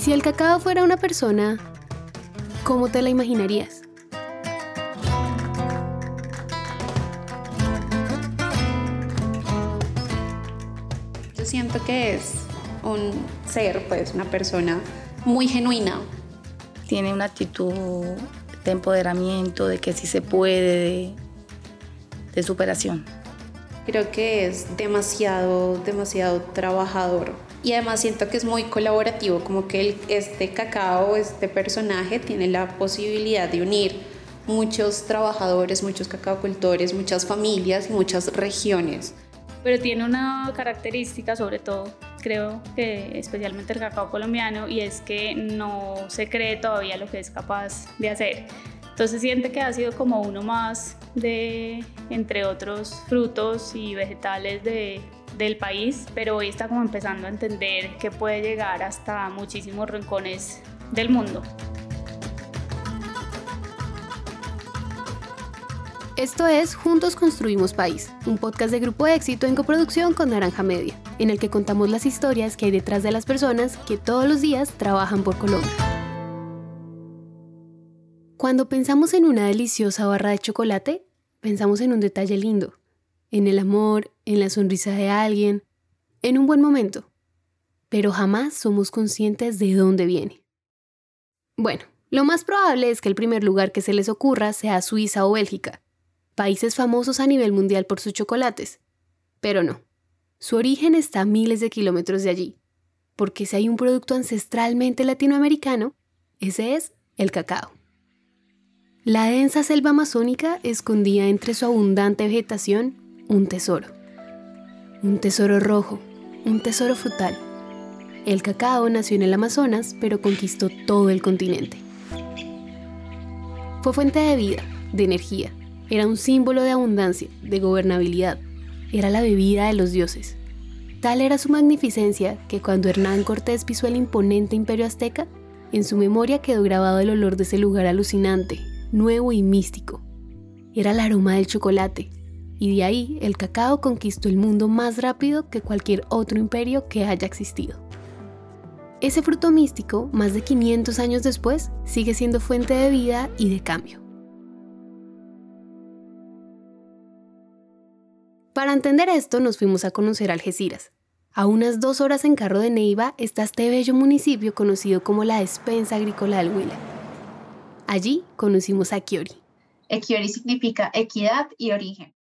Si el cacao fuera una persona, ¿cómo te la imaginarías? Yo siento que es un ser, pues una persona muy genuina. Tiene una actitud de empoderamiento, de que sí se puede, de, de superación. Creo que es demasiado, demasiado trabajador y además siento que es muy colaborativo, como que este cacao, este personaje tiene la posibilidad de unir muchos trabajadores, muchos cacaocultores, muchas familias y muchas regiones. Pero tiene una característica sobre todo, creo que especialmente el cacao colombiano, y es que no se cree todavía lo que es capaz de hacer. Entonces siente que ha sido como uno más de, entre otros frutos y vegetales de, del país, pero hoy está como empezando a entender que puede llegar hasta muchísimos rincones del mundo. Esto es Juntos Construimos País, un podcast de Grupo Éxito en coproducción con Naranja Media, en el que contamos las historias que hay detrás de las personas que todos los días trabajan por Colombia. Cuando pensamos en una deliciosa barra de chocolate, pensamos en un detalle lindo, en el amor, en la sonrisa de alguien, en un buen momento, pero jamás somos conscientes de dónde viene. Bueno, lo más probable es que el primer lugar que se les ocurra sea Suiza o Bélgica, países famosos a nivel mundial por sus chocolates. Pero no, su origen está a miles de kilómetros de allí, porque si hay un producto ancestralmente latinoamericano, ese es el cacao. La densa selva amazónica escondía entre su abundante vegetación un tesoro. Un tesoro rojo, un tesoro frutal. El cacao nació en el Amazonas, pero conquistó todo el continente. Fue fuente de vida, de energía. Era un símbolo de abundancia, de gobernabilidad. Era la bebida de los dioses. Tal era su magnificencia que cuando Hernán Cortés pisó el imponente imperio azteca, en su memoria quedó grabado el olor de ese lugar alucinante, nuevo y místico. Era el aroma del chocolate, y de ahí el cacao conquistó el mundo más rápido que cualquier otro imperio que haya existido. Ese fruto místico, más de 500 años después, sigue siendo fuente de vida y de cambio. Para entender esto nos fuimos a conocer Algeciras. A unas dos horas en carro de Neiva está este bello municipio conocido como la despensa agrícola del Huila. Allí conocimos a Kiori. Kiori significa equidad y origen.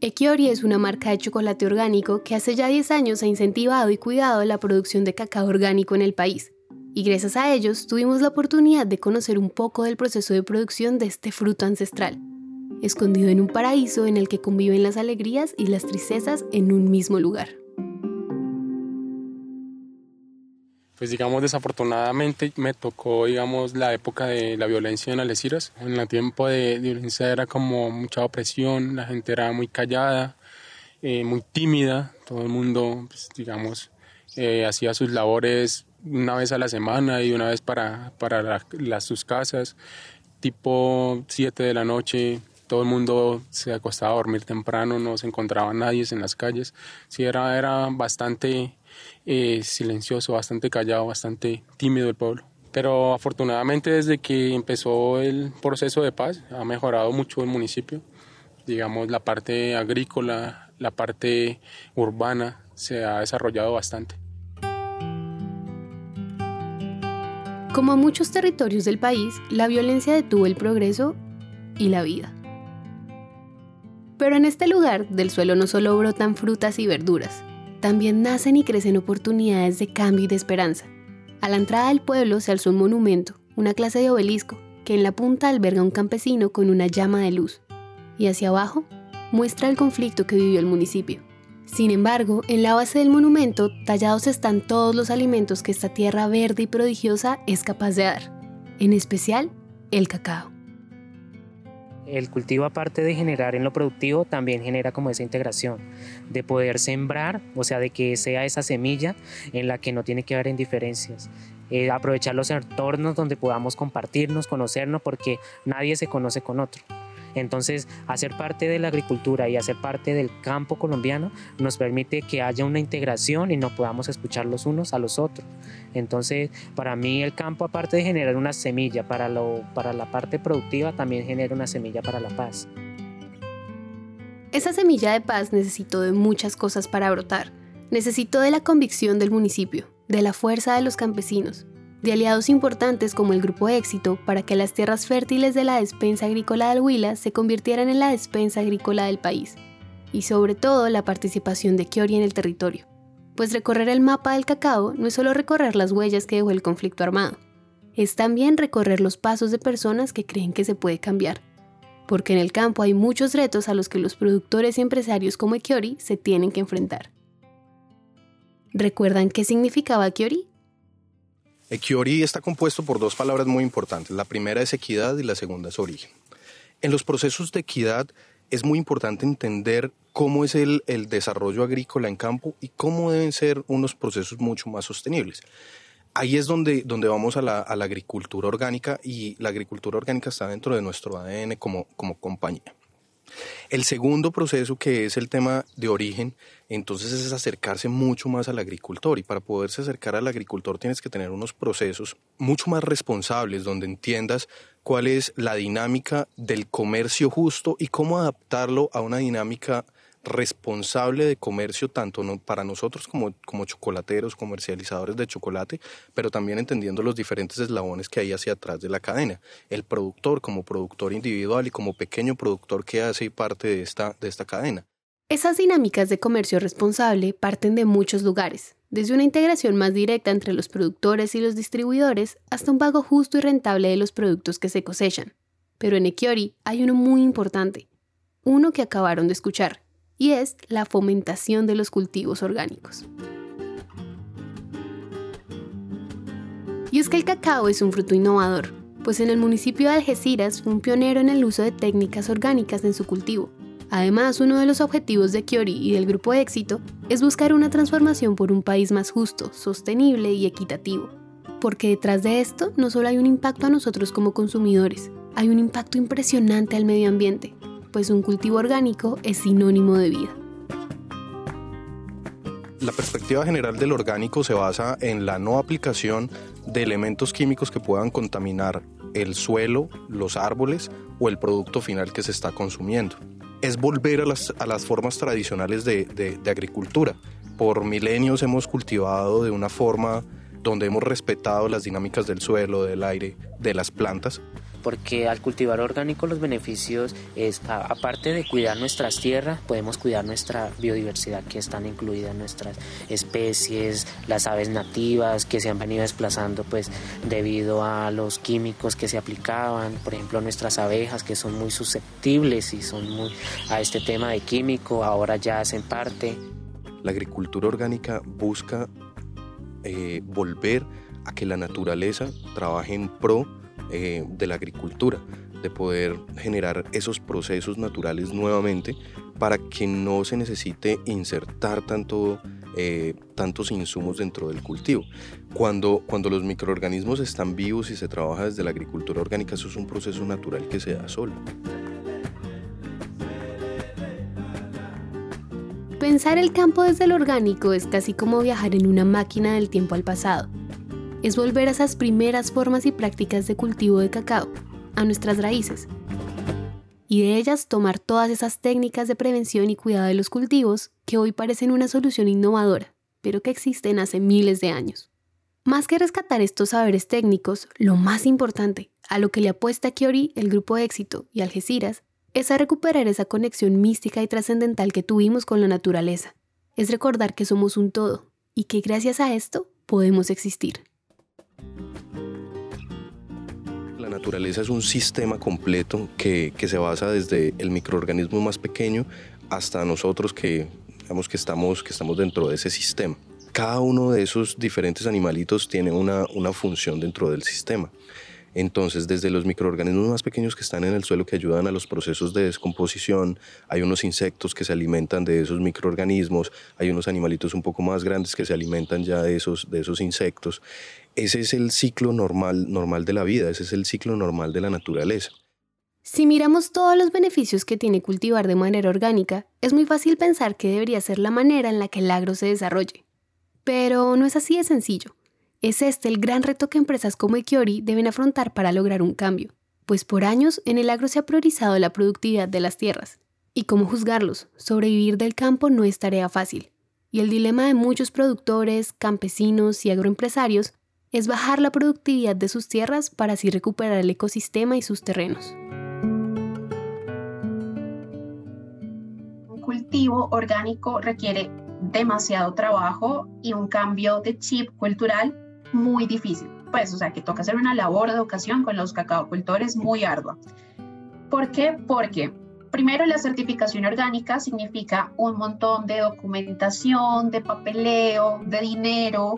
Ekiori es una marca de chocolate orgánico que hace ya 10 años ha incentivado y cuidado la producción de cacao orgánico en el país. Y gracias a ellos tuvimos la oportunidad de conocer un poco del proceso de producción de este fruto ancestral, escondido en un paraíso en el que conviven las alegrías y las tristezas en un mismo lugar. Pues digamos desafortunadamente me tocó digamos la época de la violencia en Algeciras. En el tiempo de, violencia era como mucha opresión, la gente era muy callada, eh, muy tímida, todo el mundo pues, digamos eh, hacía sus labores una vez a la semana y una vez para, para las, sus casas, tipo 7 de la noche, todo el mundo se acostaba a dormir temprano, no se encontraba nadie en las calles. Sí, era, era bastante eh, silencioso, bastante callado, bastante tímido el pueblo. Pero afortunadamente desde que empezó el proceso de paz ha mejorado mucho el municipio. Digamos, la parte agrícola, la parte urbana se ha desarrollado bastante. Como muchos territorios del país, la violencia detuvo el progreso y la vida. Pero en este lugar del suelo no solo brotan frutas y verduras, también nacen y crecen oportunidades de cambio y de esperanza. A la entrada del pueblo se alzó un monumento, una clase de obelisco, que en la punta alberga un campesino con una llama de luz, y hacia abajo muestra el conflicto que vivió el municipio. Sin embargo, en la base del monumento tallados están todos los alimentos que esta tierra verde y prodigiosa es capaz de dar, en especial el cacao. El cultivo, aparte de generar en lo productivo, también genera como esa integración, de poder sembrar, o sea, de que sea esa semilla en la que no tiene que haber indiferencias. Eh, aprovechar los entornos donde podamos compartirnos, conocernos, porque nadie se conoce con otro. Entonces, hacer parte de la agricultura y hacer parte del campo colombiano nos permite que haya una integración y nos podamos escuchar los unos a los otros. Entonces, para mí el campo, aparte de generar una semilla para, para la parte productiva, también genera una semilla para la paz. Esa semilla de paz necesitó de muchas cosas para brotar. Necesitó de la convicción del municipio, de la fuerza de los campesinos, de aliados importantes como el Grupo Éxito para que las tierras fértiles de la despensa agrícola del Huila se convirtieran en la despensa agrícola del país, y sobre todo la participación de Kiori en el territorio. Pues recorrer el mapa del cacao no es solo recorrer las huellas que dejó el conflicto armado, es también recorrer los pasos de personas que creen que se puede cambiar. Porque en el campo hay muchos retos a los que los productores y empresarios como Ekiori se tienen que enfrentar. ¿Recuerdan qué significaba Ekiori? Ekiori está compuesto por dos palabras muy importantes. La primera es equidad y la segunda es origen. En los procesos de equidad es muy importante entender cómo es el, el desarrollo agrícola en campo y cómo deben ser unos procesos mucho más sostenibles ahí es donde, donde vamos a la, agricultura orgánica y la agricultura orgánica está dentro de nuestro ADN como, como compañía. El segundo proceso, que es el tema de origen, entonces es acercarse mucho más al agricultor y para poderse acercar al agricultor tienes que tener unos procesos mucho más responsables donde entiendas cuál es la dinámica del comercio justo y cómo adaptarlo a una dinámica responsable de comercio tanto para nosotros como, como chocolateros, comercializadores de chocolate, pero también entendiendo los diferentes eslabones que hay hacia atrás de la cadena. El productor como productor individual y como pequeño productor que hace parte de esta, de esta cadena. Esas dinámicas de comercio responsable parten de muchos lugares, desde una integración más directa entre los productores y los distribuidores hasta un pago justo y rentable de los productos que se cosechan. Pero en Ekiori hay uno muy importante, uno que acabaron de escuchar, y es la fomentación de los cultivos orgánicos. Y es que el cacao es un fruto innovador, pues en el municipio de Algeciras fue un pionero en el uso de técnicas orgánicas en su cultivo. Además, uno de los objetivos de Kiori y del Grupo Éxito es buscar una transformación por un país más justo, sostenible y equitativo. Porque detrás de esto no solo hay un impacto a nosotros como consumidores, hay un impacto impresionante al medio ambiente, pues un cultivo orgánico es sinónimo de vida. La perspectiva general del orgánico se basa en la no aplicación de elementos químicos que puedan contaminar el suelo, los árboles o el producto final que se está consumiendo. Es volver a las, formas tradicionales de, de agricultura. Por milenios hemos cultivado de una forma donde hemos respetado las dinámicas del suelo, del aire, de las plantas porque al cultivar orgánico los beneficios es, aparte de cuidar nuestras tierras, podemos cuidar nuestra biodiversidad que están incluidas nuestras especies, las aves nativas que se han venido desplazando pues debido a los químicos que se aplicaban, por ejemplo nuestras abejas que son muy susceptibles y son muy a este tema de químico, ahora ya hacen parte. La agricultura orgánica busca eh, volver a que la naturaleza trabaje en pro eh, de la agricultura, de poder generar esos procesos naturales nuevamente para que no se necesite insertar tanto, eh, tantos insumos dentro del cultivo. Cuando, cuando los microorganismos están vivos y se trabaja desde la agricultura orgánica, eso es un proceso natural que se da solo. Pensar el campo desde el orgánico es casi como viajar en una máquina del tiempo al pasado es volver a esas primeras formas y prácticas de cultivo de cacao, a nuestras raíces. Y de ellas tomar todas esas técnicas de prevención y cuidado de los cultivos que hoy parecen una solución innovadora, pero que existen hace miles de años. Más que rescatar estos saberes técnicos, lo más importante, a lo que le apuesta Kiori, el grupo éxito y Algeciras, es a recuperar esa conexión mística y trascendental que tuvimos con la naturaleza. Es recordar que somos un todo y que gracias a esto podemos existir. La naturaleza es un sistema completo que, se basa desde el microorganismo más pequeño hasta nosotros que, digamos, que, estamos, que estamos dentro de ese sistema. Cada uno de esos diferentes animalitos tiene una, una función dentro del sistema. Entonces, desde los microorganismos más pequeños que están en el suelo que ayudan a los procesos de descomposición, hay unos insectos que se alimentan de esos microorganismos, hay unos animalitos un poco más grandes que se alimentan ya de esos, de esos insectos. Ese es el ciclo normal, normal de la vida, ese es el ciclo normal de la naturaleza. Si miramos todos los beneficios que tiene cultivar de manera orgánica, es muy fácil pensar que debería ser la manera en la que el agro se desarrolle. Pero no es así de sencillo. Es este el gran reto que empresas como Ekiori deben afrontar para lograr un cambio, pues por años en el agro se ha priorizado la productividad de las tierras. ¿Y cómo juzgarlos? Sobrevivir del campo no es tarea fácil. Y el dilema de muchos productores, campesinos y agroempresarios es bajar la productividad de sus tierras para así recuperar el ecosistema y sus terrenos. Un cultivo orgánico requiere demasiado trabajo y un cambio de chip cultural muy difícil. Pues, o sea, que toca hacer una labor de educación con los cacaocultores muy ardua. ¿Por qué? Porque primero la certificación orgánica significa un montón de documentación, de papeleo, de dinero,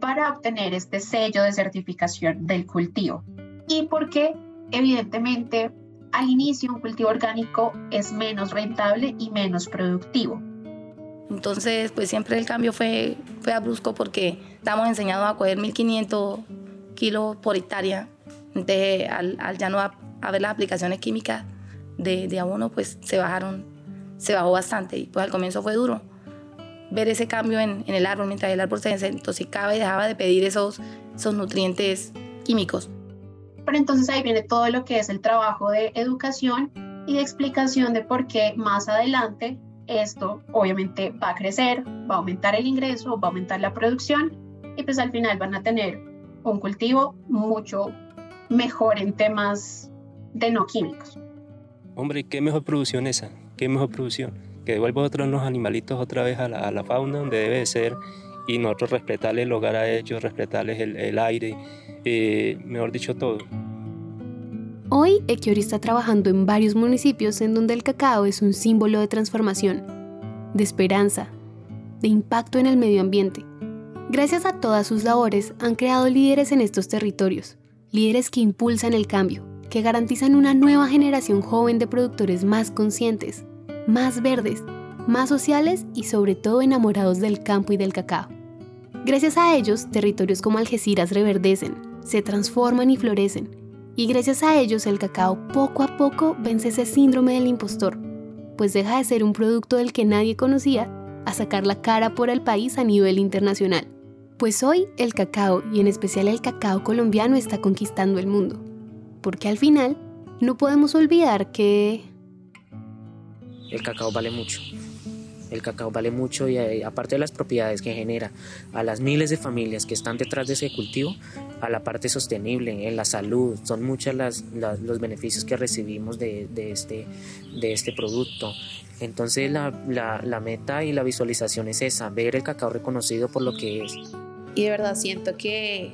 para obtener este sello de certificación del cultivo. Y porque evidentemente al inicio un cultivo orgánico es menos rentable y menos productivo. Entonces, pues siempre el cambio fue, fue a brusco porque estamos enseñados a coger 1500 kilos por hectárea. Entonces, al, ya no haber las aplicaciones químicas de, de abono, pues se bajaron, se bajó bastante. Y pues al comienzo fue duro ver ese cambio en, el árbol mientras el árbol se desintoxicaba y dejaba de pedir esos, esos nutrientes químicos. Pero entonces ahí viene todo lo que es el trabajo de educación y de explicación de por qué más adelante esto obviamente va a crecer, va a aumentar el ingreso, va a aumentar la producción y pues al final van a tener un cultivo mucho mejor en temas de no químicos. Hombre, ¿qué mejor producción esa? ¿Qué mejor producción? que devuelva otros los animalitos otra vez a la, fauna donde debe ser y nosotros respetarles el hogar a ellos, respetarles el, aire, eh, mejor dicho todo. Hoy Ekiori está trabajando en varios municipios en donde el cacao es un símbolo de transformación, de esperanza, de impacto en el medio ambiente. Gracias a todas sus labores han creado líderes en estos territorios, líderes que impulsan el cambio, que garantizan una nueva generación joven de productores más conscientes, más verdes, más sociales y sobre todo enamorados del campo y del cacao. Gracias a ellos, territorios como Algeciras reverdecen, se transforman y florecen, y gracias a ellos el cacao poco a poco vence ese síndrome del impostor, pues deja de ser un producto del que nadie conocía a sacar la cara por el país a nivel internacional. Pues hoy el cacao, y en especial el cacao colombiano, está conquistando el mundo. Porque al final, no podemos olvidar que el cacao vale mucho. El cacao vale mucho y eh, aparte de las propiedades que genera a las miles de familias que están detrás de ese cultivo, a la parte sostenible, en la salud, son muchos los beneficios que recibimos de, este, este producto. Entonces la, la meta y la visualización es esa, ver el cacao reconocido por lo que es. Y de verdad siento que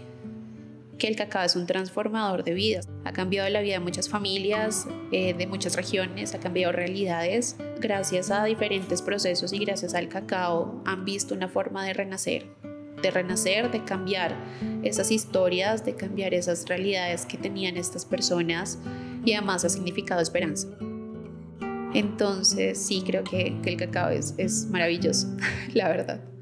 que el cacao es un transformador de vidas. Ha cambiado la vida de muchas familias, eh, de muchas regiones, ha cambiado realidades. Gracias a diferentes procesos y gracias al cacao han visto una forma de renacer, de renacer, de cambiar esas historias, de cambiar esas realidades que tenían estas personas y además ha significado esperanza. Entonces sí creo que, el cacao es maravilloso, la verdad.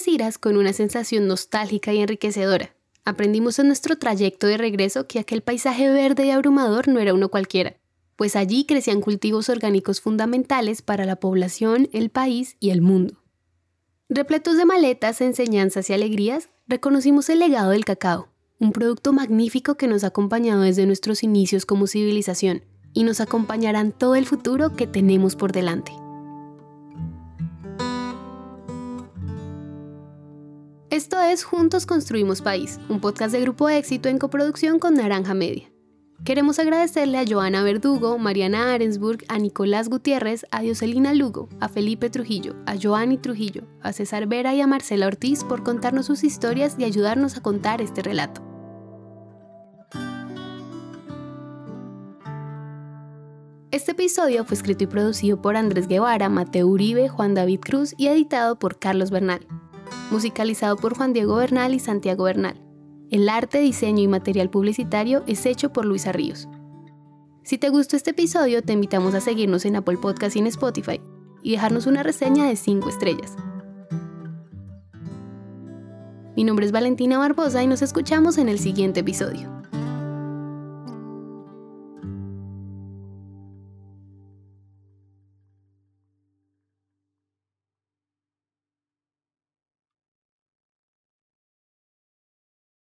Algeciras con una sensación nostálgica y enriquecedora. Aprendimos en nuestro trayecto de regreso que aquel paisaje verde y abrumador no era uno cualquiera, pues allí crecían cultivos orgánicos fundamentales para la población, el país y el mundo. Repletos de maletas, enseñanzas y alegrías, reconocimos el legado del cacao, un producto magnífico que nos ha acompañado desde nuestros inicios como civilización y nos acompañará en todo el futuro que tenemos por delante. Esto es Juntos Construimos País, un podcast de grupo éxito en coproducción con Naranja Media. Queremos agradecerle a Joana Verdugo, Mariana Arensburg, a Nicolás Gutiérrez, a Dioselina Lugo, a Felipe Trujillo, a Joanny Trujillo, a César Vera y a Marcela Ortiz por contarnos sus historias y ayudarnos a contar este relato. Este episodio fue escrito y producido por Andrés Guevara, Mateo Uribe, Juan David Cruz y editado por Carlos Bernal musicalizado por Juan Diego Bernal y Santiago Bernal. El arte, diseño y material publicitario es hecho por Luisa Ríos. Si te gustó este episodio, te invitamos a seguirnos en Apple Podcast y en Spotify y dejarnos una reseña de 5 estrellas. Mi nombre es Valentina Barbosa y nos escuchamos en el siguiente episodio.